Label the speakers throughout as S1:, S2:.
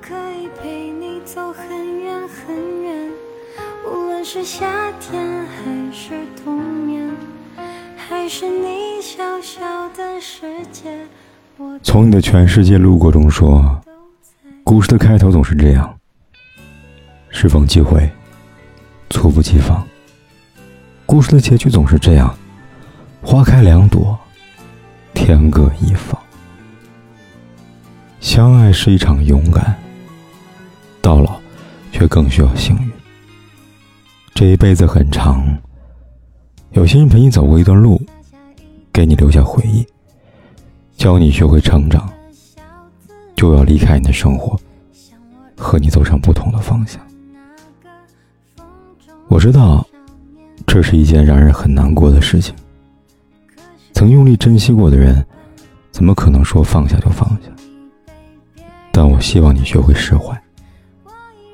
S1: 可以陪你走很远很远，无论是夏天还是冬眠，还是你小小的世界。
S2: 从你的全世界路过中说，故事的开头总是这样：适逢机会，猝不及防。故事的结局总是这样：花开两朵，天各一方。相爱是一场勇敢，到老却更需要幸运。这一辈子很长，有些人陪你走过一段路，给你留下回忆，教你学会成长，就要离开你的生活，和你走上不同的方向。我知道，这是一件让人很难过的事情。曾用力珍惜过的人，怎么可能说放下就放下？我希望你学会释怀，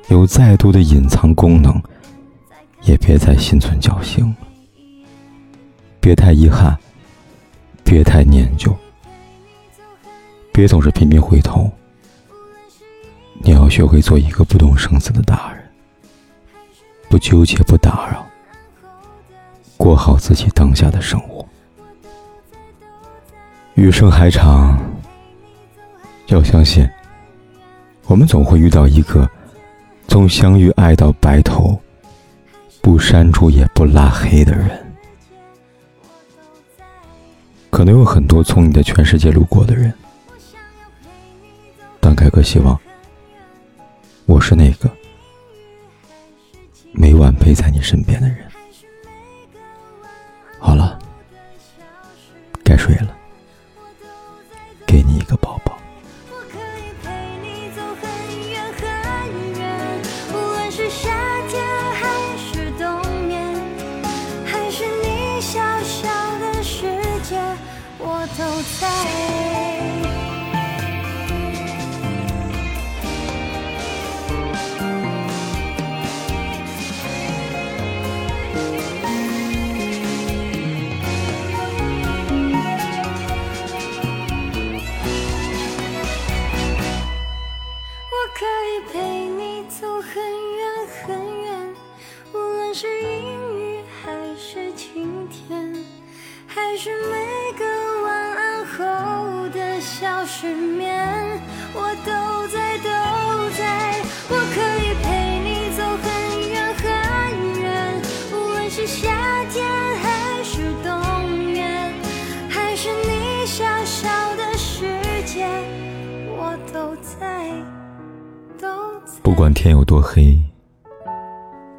S2: 有再多的隐藏功能，也别再心存侥幸了。别太遗憾，别太念旧，别总是频频回头。你要学会做一个不动声色的大人，不纠结，不打扰，过好自己当下的生活。余生还长，要相信。我们总会遇到一个从相遇爱到白头，不删除也不拉黑的人。可能有很多从你的全世界路过的人，但凯哥希望我是那个每晚陪在你身边的人。好了，该睡了，给你一个抱。
S1: 抱是阴雨还是晴天，还是每个晚安后的小失眠，我都在都在，我可以陪你走很远很远，无论是夏天还是冬眠，还是你小小的世界，我都在都在。
S2: 不管天有多黑，